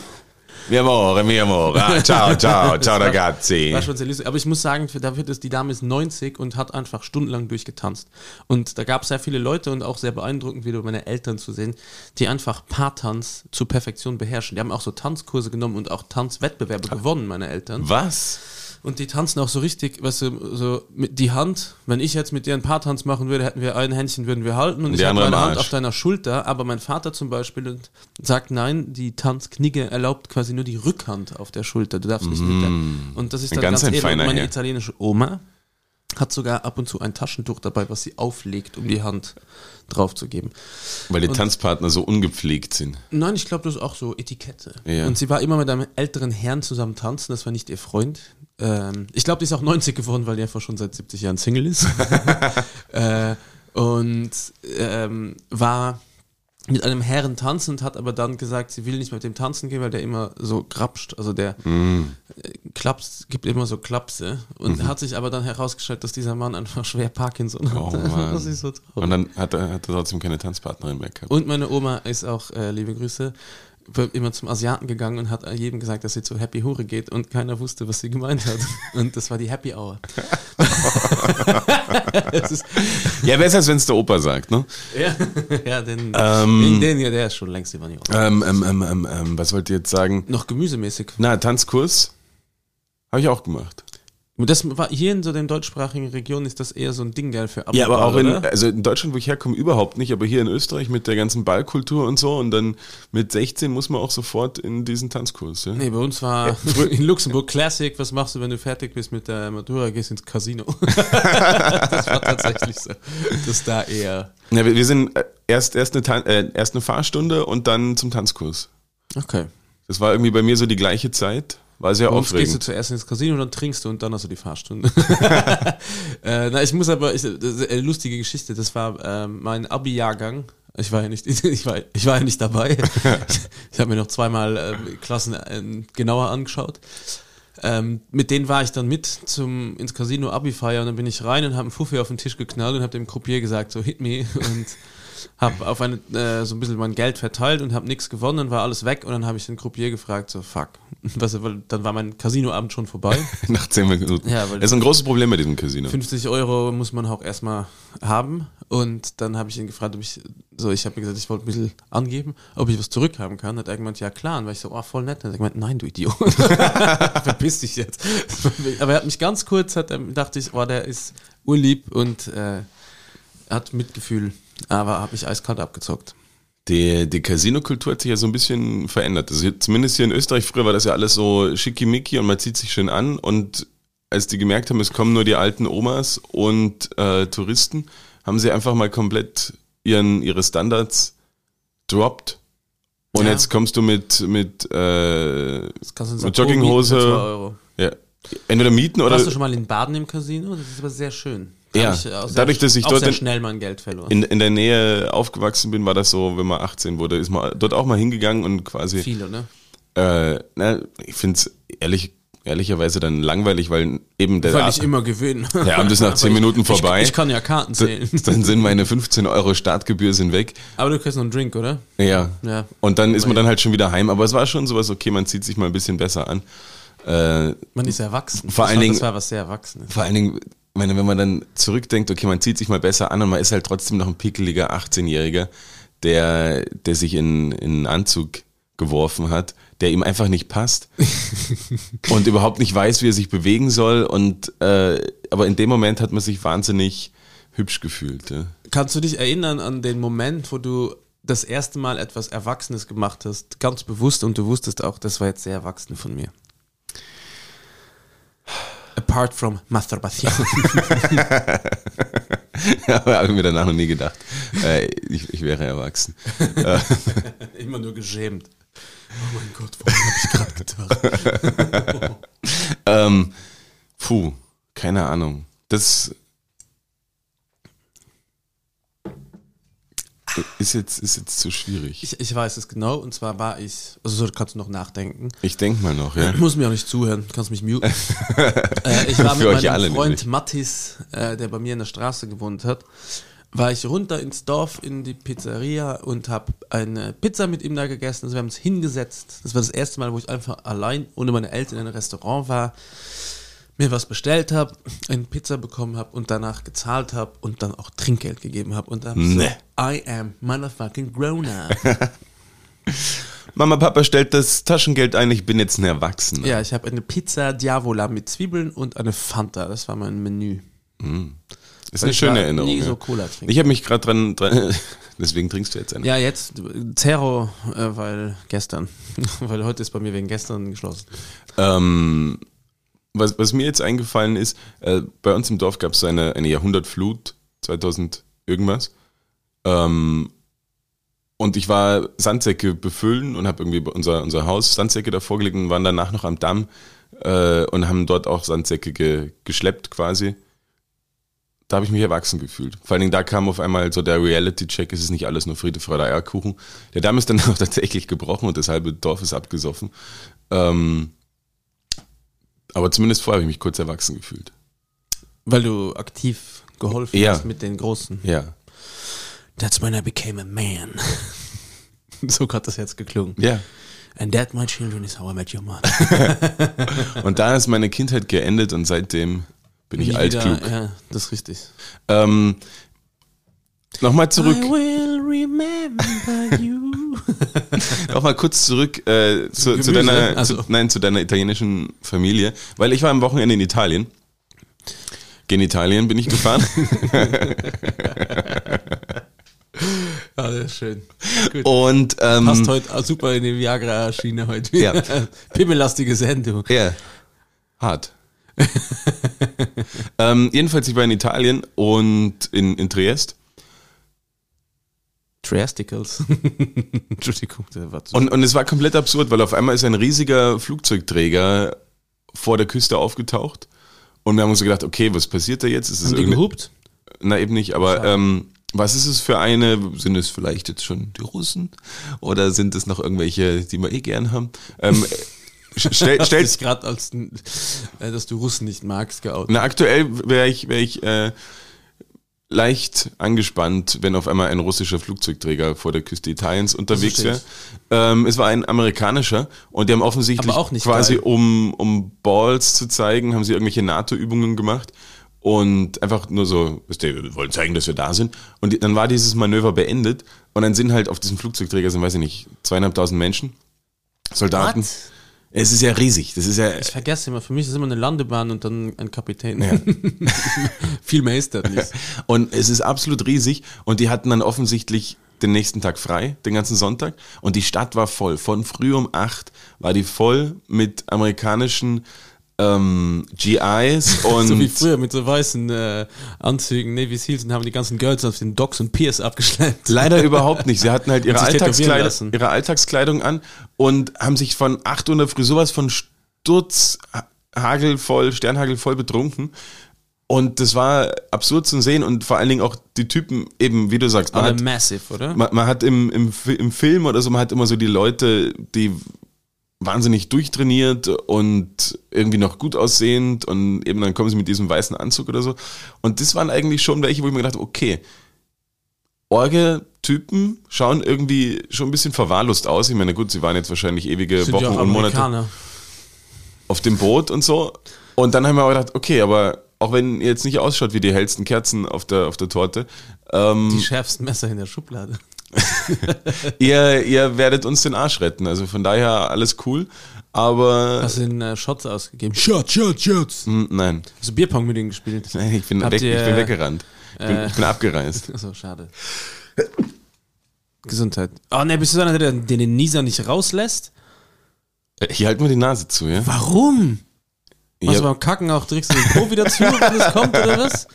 B: Mi amore, mi amore. Ah, ciao, ciao, ciao ragazzi.
A: War schon sehr lustig. Aber ich muss sagen, für- dafür ist die Dame ist 90 und hat einfach stundenlang durchgetanzt. Und da gab es sehr viele Leute und auch sehr beeindruckend wieder meine Eltern zu sehen, die einfach Paartanz zur Perfektion beherrschen. Die haben auch so Tanzkurse genommen und auch Tanzwettbewerbe gewonnen, meine Eltern.
B: Was?
A: Und die tanzen auch so richtig, weißt du, so mit die Hand. Wenn ich jetzt mit dir ein Paartanz machen würde, hätten wir ein Händchen würden wir halten und
B: Die
A: ich habe
B: andere
A: meine Hand auf deiner Schulter. Aber mein Vater zum Beispiel und sagt nein, die Tanzknigge erlaubt quasi nur die Rückhand auf der Schulter. Du darfst nicht mit der. Und das ist
B: Ein
A: dann
B: ganz
A: ganz,
B: ein
A: edel. Und
B: feiner
A: meine
B: Herr.
A: italienische Oma hat sogar ab und zu ein Taschentuch dabei, was sie auflegt, um die Hand draufzugeben.
B: Weil die Tanzpartner so ungepflegt sind.
A: Nein, ich glaube, das ist auch so Etikette.
B: Ja.
A: Und sie war immer mit einem älteren Herrn zusammen tanzen, das war nicht ihr Freund. Ähm, ich glaube, die ist auch 90 geworden, weil die einfach schon seit 70 Jahren Single ist. äh, und ähm, war mit einem Herren tanzend, hat aber dann gesagt, sie will nicht mit dem tanzen gehen, weil der immer so krapscht, also der äh, klapst, gibt immer so Klapse. Und hat sich aber dann herausgestellt, dass dieser Mann einfach schwer Parkinson hat.
B: Oh Mann.
A: so.
B: Und dann hat er, hat er trotzdem keine Tanzpartnerin mehr gehabt.
A: Und meine Oma ist auch, äh, liebe Grüße, immer zum Asiaten gegangen und hat jedem gesagt, dass sie zu Happy Hure geht und keiner wusste, was sie gemeint hat. Und das war die Happy Hour.
B: Ja, besser als wenn es der Opa sagt, ne?
A: ja, ja, den,
B: Ähm.
A: den, den hier, der ist schon längst über die.
B: Ähm, ähm, ähm, ähm, ähm, was wollt ihr jetzt sagen?
A: Noch gemüsemäßig.
B: Na, Tanzkurs habe ich auch gemacht.
A: Das war hier in so den deutschsprachigen Regionen ist das eher so ein Ding, gell, für
B: Ja, aber auch in,
A: oder?
B: also in Deutschland, wo ich herkomme, überhaupt nicht, aber hier in Österreich mit der ganzen Ballkultur und so und dann mit 16 muss man auch sofort in diesen Tanzkurs. Ja?
A: Nee, bei uns war in Luxemburg Classic, was machst du, wenn du fertig bist mit der Matura, gehst ins Casino. das war tatsächlich so. Das da eher.
B: Ja, wir, wir sind äh, erst, erst, eine Tan äh, erst eine Fahrstunde und dann zum Tanzkurs.
A: Okay.
B: Das war irgendwie bei mir so die gleiche Zeit. War sehr
A: Morgens gehst du
B: aufregend.
A: zuerst ins Casino, dann trinkst du und dann hast du die Fahrstunde. äh, na, ich muss aber, ich, das ist eine lustige Geschichte. Das war ähm, mein Abi-Jahrgang. Ich war ja nicht, ich war, ich war ja nicht dabei. ich ich habe mir noch zweimal ähm, Klassen ähm, genauer angeschaut. Ähm, mit denen war ich dann mit zum ins Casino Abi-Feier und dann bin ich rein und habe einen Fuffi auf den Tisch geknallt und habe dem Croupier gesagt, so hit me und habe auf eine, äh, so ein bisschen mein Geld verteilt und habe nichts gewonnen und war alles weg und dann habe ich den Croupier gefragt, so fuck. Was, dann war mein Casinoabend schon vorbei.
B: Nach zehn Minuten.
A: Ja, weil-
B: das ist ein großes Problem bei diesem Casino.
A: 50 Euro muss man auch erstmal haben. Und dann habe ich ihn gefragt, ob ich, so, ich habe gesagt, ich wollte ein bisschen angeben, ob ich was zurückhaben kann. Hat er gemeint, ja klar. Und war ich so, oh, voll nett. Und er hat gemeint, nein, du Idiot. Verpiss dich jetzt. Aber er hat mich ganz kurz, hat, er- dachte ich, oh, der ist urlieb und äh, hat Mitgefühl. Aber habe ich eiskalt abgezockt.
B: Die, die Casino-Kultur hat sich ja so ein bisschen verändert. Also zumindest hier in Österreich, früher war das ja alles so schickimicki und man zieht sich schön an. Und als die gemerkt haben, es kommen nur die alten Omas und äh, Touristen, haben sie einfach mal komplett ihren, ihre Standards droppt. Und
A: Ja.
B: jetzt kommst du mit, mit, äh, Mit Jogginghose. ja, entweder mieten oder
A: Warst du schon mal in Baden im Casino? Das ist aber sehr schön.
B: Ja,
A: ich sehr,
B: dadurch, dass ich dort
A: sehr
B: in-
A: schnell mein Geld verloren.
B: in, in der Nähe aufgewachsen bin, war das so, wenn man 18 wurde, ist man dort auch mal hingegangen und quasi
A: Viele, ne?
B: Äh, na, ich finde es ehrlich, ehrlicherweise dann langweilig, weil eben der
A: Weil ich immer gewinne.
B: Der Abend ist nach
A: Aber
B: 10
A: ich-
B: Minuten
A: ich,
B: vorbei.
A: Ich, kann ja Karten zählen.
B: dann sind meine 15 Euro Startgebühr sind weg.
A: Aber du kriegst noch einen Drink, oder?
B: Ja.
A: Ja.
B: Und dann ist man dann halt schon wieder heim. Aber es war schon sowas, okay, man zieht sich mal ein bisschen besser an. Äh,
A: Man ist erwachsen.
B: Vor allen Dingen-
A: Das war was sehr Erwachsenes.
B: vor allen Dingen, ich meine, wenn man dann zurückdenkt, okay, man zieht sich mal besser an und man ist halt trotzdem noch ein pickeliger 18-Jähriger, der, der sich in, in einen Anzug geworfen hat, der ihm einfach nicht passt und überhaupt nicht weiß, wie er sich bewegen soll. Und äh, aber in dem Moment hat man sich wahnsinnig hübsch gefühlt. Ja.
A: Kannst du dich erinnern an den Moment, wo du das erste Mal etwas Erwachsenes gemacht hast, ganz bewusst und du wusstest auch, das war jetzt sehr erwachsen von mir? Apart from Masturbation.
B: Aber habe ich mir danach noch nie gedacht, äh, ich, ich wäre erwachsen.
A: Immer nur geschämt. Oh mein Gott, warum habe ich gerade getan?
B: Ähm, puh, keine Ahnung. Das ist jetzt, ist jetzt zu schwierig.
A: Ich, ich weiß es genau, und zwar war ich, also so kannst du noch nachdenken.
B: Ich denk mal noch, ja.
A: Du musst mir auch nicht zuhören, kannst mich muten. äh, ich war mit
B: Für euch
A: meinem Freund
B: nämlich.
A: Mattis, äh, der bei mir in der Straße gewohnt hat, war ich runter ins Dorf in die Pizzeria und habe eine Pizza mit ihm da gegessen. Also wir haben uns hingesetzt. Das war das erste Mal, wo ich einfach allein ohne meine Eltern in einem Restaurant war, mir was bestellt habe, eine Pizza bekommen habe und danach gezahlt habe und dann auch Trinkgeld gegeben habe und dann
B: Nee.
A: so, I am motherfucking grown up.
B: Mama, Papa stellt das Taschengeld ein, ich bin jetzt ein Erwachsener.
A: Ja, ich habe eine Pizza Diavola mit Zwiebeln und eine Fanta. Das war mein Menü.
B: ist eine
A: ich
B: schöne Erinnerung.
A: nie
B: ja.
A: so Cola trinken.
B: Ich habe mich gerade dran, dran, deswegen trinkst du jetzt eine.
A: Ja, jetzt Zero, äh, weil gestern. weil heute ist bei mir wegen gestern geschlossen.
B: Ähm, was, was mir jetzt eingefallen ist, äh, bei uns im Dorf gab es eine, eine Jahrhundertflut, 2000 irgendwas. Ähm, und ich war Sandsäcke befüllen und habe irgendwie unser, unser Haus Sandsäcke davor gelegt und waren danach noch am Damm äh, und haben dort auch Sandsäcke ge, geschleppt quasi. Da habe ich mich erwachsen gefühlt. Vor allen Dingen da kam auf einmal so der Reality-Check, es ist nicht alles nur Friede, Freude, Eierkuchen. Der Damm ist dann auch tatsächlich gebrochen und das halbe Dorf ist abgesoffen. Ähm, aber zumindest vorher habe ich mich kurz erwachsen gefühlt.
A: Weil du aktiv geholfen
B: Ja.
A: hast mit den Großen.
B: Ja.
A: That's when I became a man. so hat das jetzt geklungen.
B: Ja.
A: And that, my children, is how I met your mother.
B: Und da ist meine Kindheit geendet und seitdem bin ich altklug.
A: Ja, das ist richtig.
B: Ähm, Nochmal zurück,
A: will remember you.
B: nochmal kurz zurück äh, zu, zu, deiner,
A: also.
B: zu, nein, zu deiner italienischen Familie, weil ich war am Wochenende in Italien. Genitalien bin ich gefahren.
A: Ja, das ist schön. Gut.
B: und ähm,
A: Passt heute super in die Viagra-Schiene heute.
B: Ja.
A: Pimmellastige Sendung.
B: Ja. Hart. ähm, jedenfalls, ich war in Italien und in, in Triest.
A: Triasticals. Entschuldigung, der war zu
B: Und, und es war komplett absurd, weil auf einmal ist ein riesiger Flugzeugträger vor der Küste aufgetaucht. Und wir haben uns gedacht, okay, was passiert da jetzt? Ist es
A: Haben die
B: irgendeine-
A: gehupt?
B: Na, eben nicht, aber ähm, was ist es für eine? Sind es vielleicht jetzt schon die Russen? Oder sind es noch irgendwelche, die wir eh gern haben? Ähm, stell,
A: Hast
B: stell,
A: dich gerade als, äh, dass du Russen nicht magst, geoutet.
B: na, aktuell wäre ich, wär ich äh, leicht angespannt, wenn auf einmal ein russischer Flugzeugträger vor der Küste Italiens unterwegs wäre. Ähm, es war ein amerikanischer und die haben offensichtlich
A: Aber auch nicht
B: quasi,
A: geil.
B: um, um Balls zu zeigen, haben sie irgendwelche NATO-Übungen gemacht und einfach nur so, wir wollen zeigen, dass wir da sind. Und dann war dieses Manöver beendet und dann sind halt auf diesem Flugzeugträger sind, weiß ich nicht, zweieinhalbtausend Menschen, Soldaten.
A: What?
B: Es ist ja riesig. Das ist ja,
A: Ich vergesse immer, für mich ist immer eine Landebahn und dann ein Kapitän. Viel mehr ist das nicht.
B: Und es ist absolut riesig und die hatten dann offensichtlich den nächsten Tag frei, den ganzen Sonntag. Und die Stadt war voll. Von früh um acht war die voll mit amerikanischen ähm, GIs und
A: so wie früher mit so weißen äh, Anzügen, Navy Seals und haben die ganzen Girls auf den Docks und Piers abgeschleppt.
B: leider überhaupt nicht. Sie hatten halt ihre, Alltagskleidung, ihre Alltagskleidung an und haben sich von 8 Uhr in der Früh sowas von Sturz, ha- hagelvoll, sternhagelvoll betrunken. Und das war absurd zu sehen und vor allen Dingen auch die Typen, eben, wie du sagst, man hat,
A: massive, oder?
B: man, man hat im, im, im Film oder so, man hat immer so die Leute, die wahnsinnig durchtrainiert und irgendwie noch gut aussehend und eben dann kommen sie mit diesem weißen Anzug oder so. Und das waren eigentlich schon welche, wo ich mir gedacht habe, okay, Orge-Typen schauen irgendwie schon ein bisschen verwahrlost aus. Ich meine, gut, sie waren jetzt wahrscheinlich ewige
A: Sind
B: Wochen
A: ja
B: und Monate auf dem Boot und so. Und dann haben wir aber gedacht, okay, aber auch wenn ihr jetzt nicht ausschaut wie die hellsten Kerzen auf der, auf der Torte, ähm,
A: Die schärfsten Messer in der Schublade.
B: ihr, ihr werdet uns den Arsch retten. Also von daher alles cool. Aber
A: Hast du den äh, Shots ausgegeben? Shots, Shots, Shots.
B: hm, nein,
A: Hast du Bierpong mit denen gespielt?
B: nein, ich bin, weg, ich
A: ihr,
B: bin weggerannt. Ich bin,
A: äh,
B: ich bin abgereist.
A: Achso, schade. Gesundheit. Oh ne, bist du einer, der der den Nieser nicht rauslässt?
B: Äh, Hier halten wir die Nase zu, ja?
A: Warum? Was
B: Ja.
A: beim Kacken auch drückst du den Po wieder zu, wenn es kommt, oder was?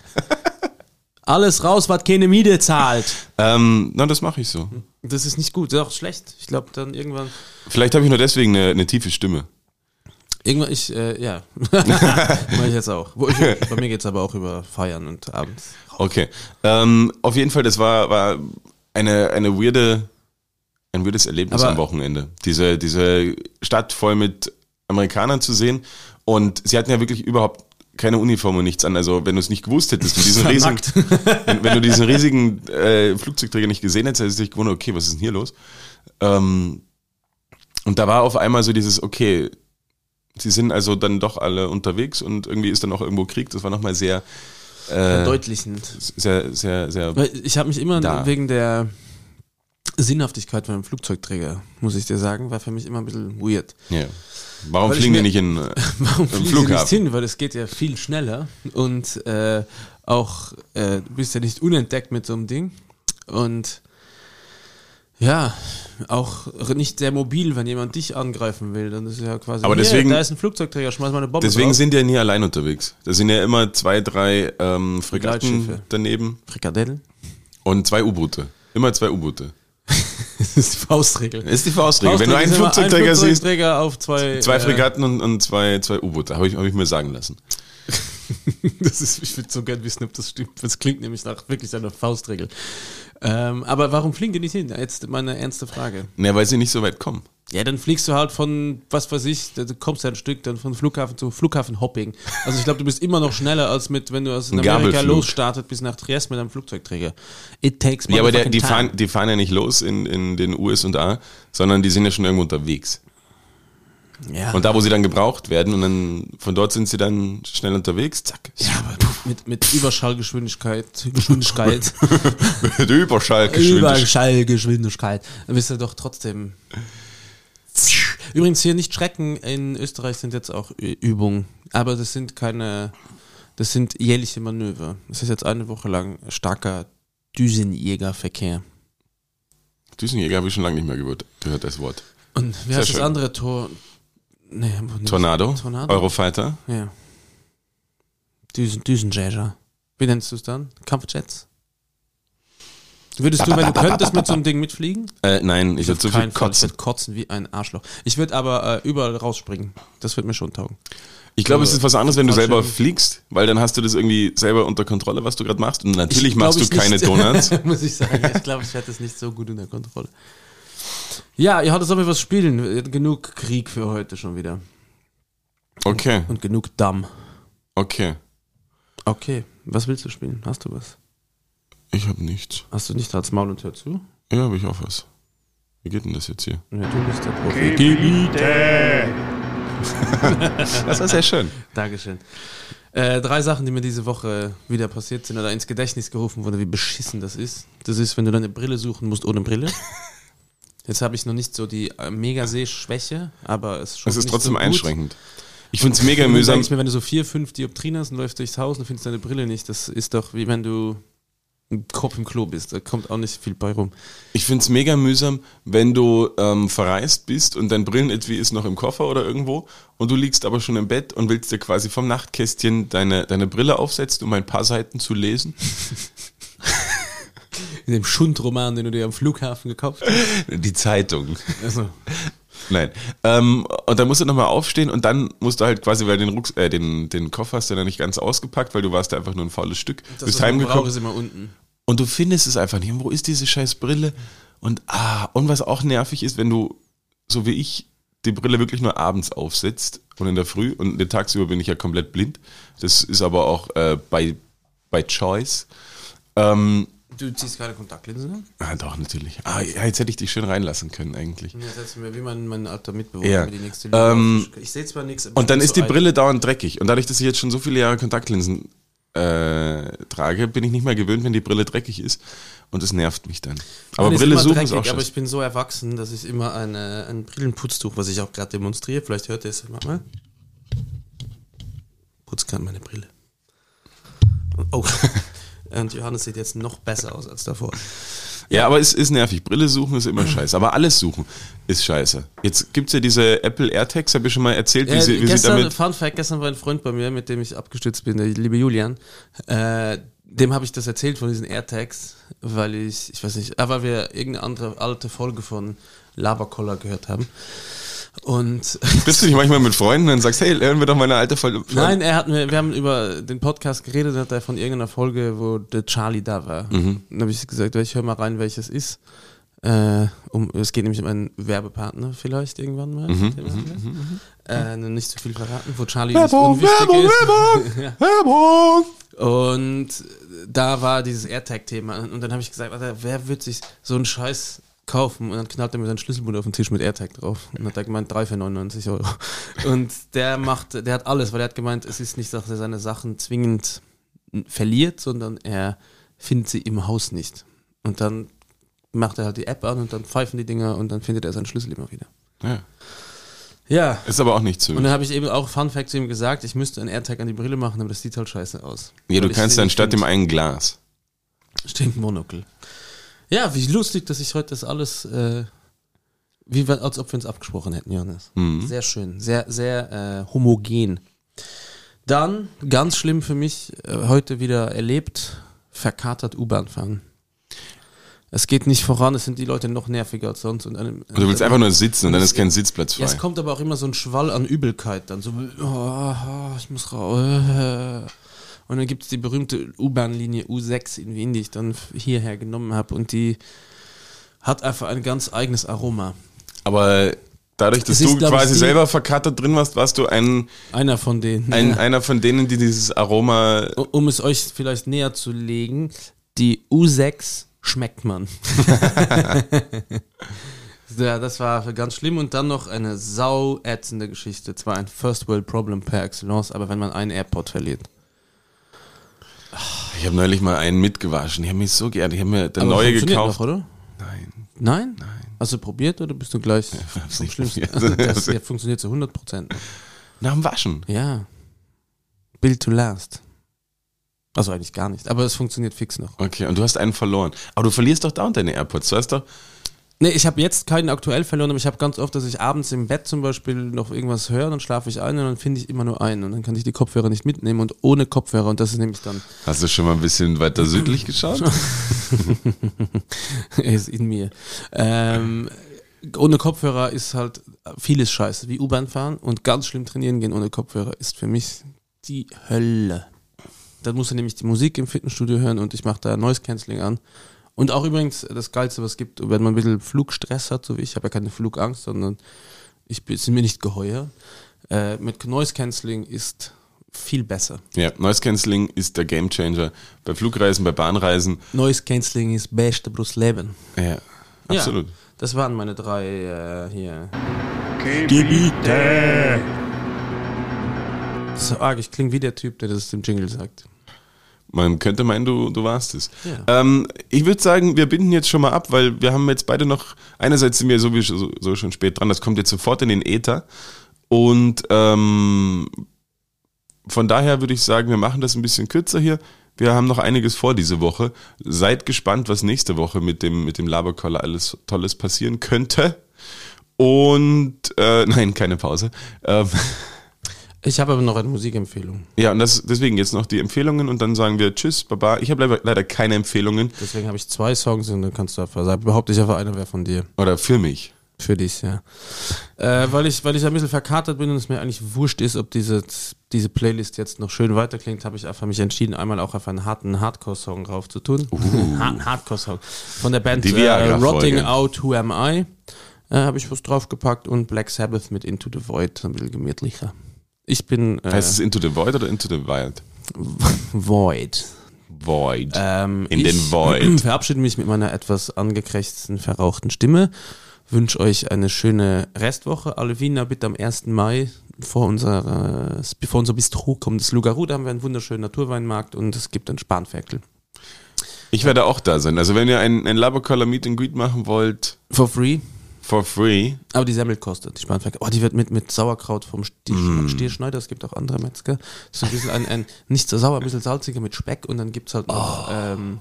A: Alles raus, was keine Miete zahlt.
B: Ähm, na, das mache ich so.
A: Das ist nicht gut, das ist auch schlecht. Ich glaube, dann irgendwann.
B: Vielleicht habe ich nur deswegen eine, eine tiefe Stimme.
A: Irgendwann, ich, äh, ja. Mach ich jetzt auch. Wo ich, bei mir geht's aber auch über Feiern und abends.
B: Okay. Ähm, auf jeden Fall, das war, war eine, eine weirde, ein weirdes Erlebnis
A: Aber-
B: am Wochenende. Diese, diese Stadt voll mit Amerikanern zu sehen. Und sie hatten ja wirklich überhaupt keine Uniform und nichts an. Also wenn du es nicht gewusst hättest, du diesen riesigen, wenn, wenn du diesen riesigen äh, Flugzeugträger nicht gesehen hättest, hättest du dich gewundert, okay, was ist denn hier los? Ähm, und da war auf einmal so dieses, okay, sie sind also dann doch alle unterwegs und irgendwie ist dann auch irgendwo Krieg. Das war nochmal sehr, äh,
A: Verdeutlichend.
B: sehr, sehr, sehr.
A: Weil Ich habe mich immer
B: Da.
A: wegen der Sinnhaftigkeit von einem Flugzeugträger, muss ich dir sagen, war für mich immer ein bisschen weird.
B: Ja. Warum fliegen die nicht in äh,
A: Warum
B: im Flughafen?
A: nicht hin? Weil es geht ja viel schneller und äh, auch äh, du bist ja nicht unentdeckt mit so einem Ding und ja, auch nicht sehr mobil, wenn jemand dich angreifen will, dann ist ja quasi,
B: Aber deswegen-
A: da ist ein Flugzeugträger, schmeiß mal eine Bombe
B: Deswegen
A: drauf.
B: sind die ja nie allein unterwegs. Da sind ja immer zwei, drei ähm, Fregatten daneben
A: Frikadellen.
B: und zwei U-Boote. Immer zwei U-Boote.
A: Das ist die Faustregel.
B: Das ist die Faustregel. Wenn du einen
A: Faustregel
B: Flugzeugträger
A: ein
B: siehst,
A: Flugzeugträger auf zwei,
B: zwei
A: äh,
B: Fregatten und, und zwei, zwei U-Boote. Habe ich, hab ich mir sagen lassen.
A: Das ist, ich würde so gern wissen, ob das stimmt. Das klingt nämlich nach wirklich einer Faustregel. Ähm, aber warum fliegen die nicht hin? Jetzt meine ernste Frage.
B: Ja, weil sie nicht so weit kommen.
A: Ja, dann fliegst du halt von, was weiß ich, du kommst ja ein Stück dann von Flughafen zu Flughafen-Hopping. Also ich glaube, du bist immer noch schneller als mit, wenn du aus Amerika losstartet bis nach Trieste mit einem Flugzeugträger. It takes
B: Ja, aber der, die,
A: time.
B: fahren, die fahren ja nicht los in, in den USA, sondern die sind ja schon irgendwo unterwegs.
A: Ja,
B: Und da, wo sie dann gebraucht werden und dann von dort sind sie dann schnell unterwegs, zack.
A: ja aber mit, mit Überschallgeschwindigkeit, Geschwindigkeit,
B: Mit Überschallgeschwindigkeit.
A: Überschallgeschwindigkeit, dann bist du doch trotzdem. Übrigens hier nicht schrecken, in Österreich sind jetzt auch Übungen, aber das sind keine, das sind jährliche Manöver. Das ist jetzt eine Woche lang starker Düsenjägerverkehr.
B: Düsenjäger habe ich schon lange nicht mehr gehört, gehört das Wort.
A: Und heißt
B: schön.
A: das andere Tor? Nee.
B: Tornado,
A: Tornado.
B: Eurofighter.
A: Ja. Düsen, Düsenjäger. Wie nennst du es dann? Kampfjets? Würdest du, wenn du könntest, mit so einem Ding mitfliegen?
B: Äh, nein, ich würde so viel
A: Fall. Ich
B: kotzen.
A: würde kotzen wie ein Arschloch. Ich würde aber äh, überall rausspringen. Das wird mir schon taugen.
B: Ich glaube, es ist was anderes, wenn du selber fliegst, weil dann hast du das irgendwie selber unter Kontrolle, was du gerade machst. Und natürlich
A: Ich
B: machst
A: glaub,
B: du keine
A: nicht.
B: Donuts.
A: Muss ich sagen. Ich glaube, ich hätte es nicht so gut unter Kontrolle. Ja, ihr hattet aber was spielen. Genug Krieg für heute schon wieder.
B: Okay,
A: Und genug Damm.
B: okay.
A: Okay, was willst du spielen? Hast du was?
B: Ich habe nichts.
A: Hast du nicht als Maul und Hör zu?
B: Ja, habe ich auch was. Wie geht denn das jetzt hier?
A: Ja, du bist der Profi.
B: Das war sehr schön.
A: Dankeschön. Äh, drei Sachen, die mir diese Woche wieder passiert sind oder ins Gedächtnis gerufen wurden, wie beschissen das ist. Das ist, wenn du deine Brille suchen musst ohne Brille. Jetzt habe ich noch nicht so die äh, mega Sehschwäche, aber es ist schon
B: Es ist trotzdem
A: so
B: einschränkend. Ich finde es mega mühsam.
A: denkst mir, wenn du so vier, fünf Dioptrien hast und läufst durchs Haus und findest deine Brille nicht, das ist doch wie wenn du ein Kopf im Klo bist. Da kommt auch nicht viel bei rum.
B: Ich finde es mega mühsam, wenn du ähm, verreist bist und dein Brillenetui ist noch im Koffer oder irgendwo und du liegst aber schon im Bett und willst dir quasi vom Nachtkästchen deine, deine Brille aufsetzen, um ein paar Seiten zu lesen.
A: In dem Schundroman, den du dir am Flughafen gekauft hast.
B: Die Zeitung.
A: Also,
B: Nein. Ähm, und dann musst du nochmal aufstehen und dann musst du halt quasi, weil den, Rucks äh, den, den Koffer hast du dann nicht ganz ausgepackt, weil du warst ja einfach nur ein faules Stück.
A: das,
B: bist heimgekommen
A: ist immer unten.
B: und du findest es einfach nicht. Wo ist diese scheiß Brille? Und ah, und was auch nervig ist, wenn du, so wie ich, die Brille wirklich nur abends aufsetzt und in der Früh und den tagsüber bin ich ja komplett blind. Das ist aber auch äh, bei, bei Choice. Ähm,
A: Du ziehst keine Kontaktlinsen an?
B: ah, doch, natürlich. Ah, ja, jetzt hätte ich dich schön reinlassen können eigentlich.
A: Ja, setz mir wie mein, mein alter Mitbewohner
B: Ja.
A: die nächste
B: Ähm,
A: auf. Ich sehe zwar nichts. aber
B: Und dann ist die
A: so alt.
B: Brille dauernd dreckig. Und dadurch, dass ich jetzt schon so viele Jahre Kontaktlinsen äh, trage, bin ich nicht mehr gewöhnt, wenn die Brille dreckig ist. Und das nervt mich dann. Aber
A: Meine
B: Brille suchen ist auch
A: Aber
B: scheiße.
A: ich bin so erwachsen, dass ich immer eine, ein Brillenputztuch, was ich auch gerade demonstriere, vielleicht hört ihr es mal, mal. Putz gerade meine Brille. Oh. Und Johannes sieht jetzt noch besser aus als davor.
B: Ja, aber es ist nervig. Brille suchen ist immer scheiße. Aber alles suchen ist scheiße. Jetzt gibt's ja diese Apple AirTags, habe ich schon mal erzählt, wie,
A: Äh,
B: sie, wie sie
A: gestern,
B: damit.
A: Fun Fact, gestern war ein Freund bei mir, mit dem ich abgestützt bin, der liebe Julian. Äh, dem habe ich das erzählt von diesen AirTags, weil ich, ich weiß nicht, weil wir irgendeine andere alte Folge von Labercoller gehört haben. Und
B: Bist du nicht manchmal mit Freunden und sagst, hey, hören wir doch mal eine alte Folge.
A: nein, er hat mir, wir haben über den Podcast geredet, hat er von irgendeiner Folge, wo der Charlie da war.
B: Mhm.
A: Dann habe ich gesagt, ich höre mal rein, welches ist. Äh, um, es geht nämlich um einen Werbepartner vielleicht irgendwann mal.
B: Mhm,
A: den haben wir. Äh, nicht zu viel verraten, wo Charlie
B: Werbung,
A: nicht unwichtig
B: Werbung,
A: ist. ja.
B: Werbung!
A: Und da war dieses AirTag-Thema. Und dann habe ich gesagt, Alter, wer wird sich so einen Scheiß kaufen? Und dann knallt er mir seinen Schlüsselbund auf den Tisch mit AirTag drauf. Und hat er gemeint, 3 für 99 Euro. Und der macht, der hat alles, weil er hat gemeint, es ist nicht, dass er seine Sachen zwingend verliert, sondern er findet sie im Haus nicht. Und dann macht er halt die App an und dann pfeifen die Dinger und dann findet er seinen Schlüssel immer wieder.
B: Ja.
A: Ja.
B: Ist aber auch nicht so.
A: Und dann habe ich eben auch Fun Fact zu ihm gesagt, ich müsste einen AirTag an die Brille machen, aber das sieht halt scheiße aus.
B: Ja, du
A: Weil ich
B: kannst dann statt dem einen Glas.
A: Stimmt, Monokel. Ja, wie lustig, dass ich heute das alles, äh, wie als ob wir uns abgesprochen hätten, Johannes.
B: Mhm.
A: Sehr schön, sehr, sehr äh, homogen. Dann, ganz schlimm für mich, äh, heute wieder erlebt, verkatert U-Bahn fahren. Es geht nicht voran, es sind die Leute noch nerviger als sonst. Und einem,
B: du willst einfach nur sitzen und dann ist kein Sitzplatz
A: ja,
B: frei.
A: es kommt aber auch immer so ein Schwall an Übelkeit dann. So, oh, ich muss raus. Und dann gibt es die berühmte U-Bahn-Linie U6 in Wien, die ich dann hierher genommen habe. Und die hat einfach ein ganz eigenes Aroma.
B: Aber dadurch, dass
A: Es ist,
B: du
A: ich,
B: quasi
A: die-
B: selber verkatert drin warst, warst du ein,
A: Einer von denen.
B: ein,
A: Ja.
B: einer von denen, die dieses Aroma.
A: Um es euch vielleicht näher zu legen, die U6 schmeckt man. ja, das war ganz schlimm. Und dann noch eine sau ätzende Geschichte. Zwar ein First World Problem per excellence, aber wenn man einen AirPod verliert.
B: Ich habe neulich mal einen mitgewaschen. Ich habe mich so gern. Ich habe mir
A: Aber
B: neue gekauft.
A: Noch, oder?
B: Nein.
A: Nein? Nein. Hast du probiert oder bist du gleich
B: hab's
A: vom
B: nicht
A: Schlimmsten? Das ja, funktioniert zu 100 Prozent.
B: Nach dem Waschen.
A: Ja. Build to last. Also eigentlich gar nicht, aber es funktioniert fix noch.
B: Okay, und du hast einen verloren. Aber du verlierst doch dauernd deine AirPods. Du hast doch.
A: Nee, ich habe jetzt keinen aktuell verloren, aber ich habe ganz oft, dass ich abends im Bett zum Beispiel noch irgendwas höre, dann schlafe ich ein und dann finde ich immer nur einen und dann kann ich die Kopfhörer nicht mitnehmen und ohne Kopfhörer und das ist nämlich dann,
B: Hast du schon mal ein bisschen weiter südlich geschaut?
A: er ist in mir. Ähm, ohne Kopfhörer ist halt vieles scheiße, wie U-Bahn fahren und ganz schlimm trainieren gehen ohne Kopfhörer ist für mich die Hölle. Dann musst du nämlich die Musik im Fitnessstudio hören und ich mache da Noise Cancelling an. Und auch übrigens das Geilste, was es gibt, wenn man ein bisschen Flugstress hat, so wie ich, ich habe ja keine Flugangst, sondern ich bin sind mir nicht geheuer. Äh, mit Noise Cancelling ist viel besser.
B: Ja, Noise Cancelling ist der Gamechanger bei Flugreisen, bei Bahnreisen.
A: Noise Cancelling ist beste Brust Leben.
B: Ja, absolut.
A: Ja, das waren meine drei äh, hier.
C: Gebiete.
A: Das ist arg, ich klinge wie der Typ, der das im Jingle sagt.
B: Man könnte meinen, du, du warst es.
A: Ja.
B: Ähm, ich würde sagen, wir binden jetzt schon mal ab, weil wir haben jetzt beide noch, einerseits sind wir sowieso so schon spät dran, das kommt jetzt sofort in den Äther. Und ähm, von daher würde ich sagen, wir machen das ein bisschen kürzer hier. Wir haben noch einiges vor diese Woche. Seid gespannt, was nächste Woche mit dem, mit dem Laberkoller alles Tolles passieren könnte. Und äh, nein, keine Pause. Ähm,
A: Ich habe aber noch eine Musikempfehlung.
B: ja, und das, deswegen jetzt noch die Empfehlungen und dann sagen wir Tschüss, Baba. Ich habe leider, leider keine Empfehlungen.
A: Deswegen habe ich zwei Songs und dann kannst du einfach sagen, behaupte ich einfach, einer wäre von dir.
B: Oder für mich.
A: Für dich, ja. Äh, weil, ich, weil ich ein bisschen verkatert bin und es mir eigentlich wurscht ist, ob diese, diese Playlist jetzt noch schön weiterklingt, habe ich einfach mich entschieden, einmal auch auf einen harten Hardcore-Song drauf zu tun. Harten Hardcore-Song. Von der Band äh. Rotting Out Who Am I äh, habe ich was draufgepackt und Black Sabbath mit Into the Void, ein bisschen gemütlicher. Ich bin äh,
B: Heißt es Into the Void oder Into the Wild?
A: Void.
B: Void.
A: Ähm,
B: In den Void.
A: verabschiede mich mit meiner etwas angekrächzten, verrauchten Stimme. Wünsche euch eine schöne Restwoche. Alle Wiener bitte am 1. Mai vor unserer, bevor unser Bistro kommt, das Lugaru, da haben wir einen wunderschönen Naturweinmarkt und es gibt einen Spanferkel.
B: Ich werde auch da sein. Also wenn ihr ein, ein Labercollar Meet and Greet machen wollt,
A: For free.
B: For free,
A: Aber die Semmel kostet, die Spanferkel. Oh, die wird mit, mit Sauerkraut vom Stier,
B: Mm.
A: Stierschneider, es gibt auch andere Metzger. Ist ein bisschen ein, ein nicht so sauer, ein bisschen salziger mit Speck und dann gibt's halt noch
B: Oh.
A: ähm,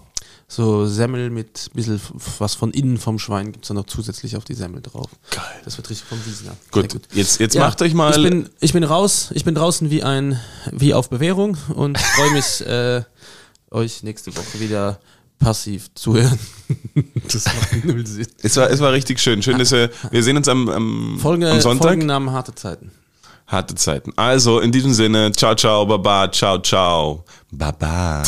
A: so Semmel mit ein bisschen was von innen vom Schwein gibt's dann noch zusätzlich auf die Semmel drauf.
B: Geil.
A: Das wird richtig vom Wiesner.
B: gut,
A: Sehr
B: jetzt, jetzt
A: Ja,
B: macht euch mal,
A: Ich bin, ich bin raus, ich bin draußen wie ein, wie auf Bewährung und freue mich, äh, euch nächste Woche wieder passiv zuhören. das macht null Sinn.
B: es war, es war richtig schön. Schön, dass wir, wir sehen uns am, am,
A: Folge,
B: am Sonntag.
A: Folgennamen harte Zeiten.
B: Harte Zeiten. Also, in diesem Sinne, ciao, ciao, baba, ciao, ciao, baba.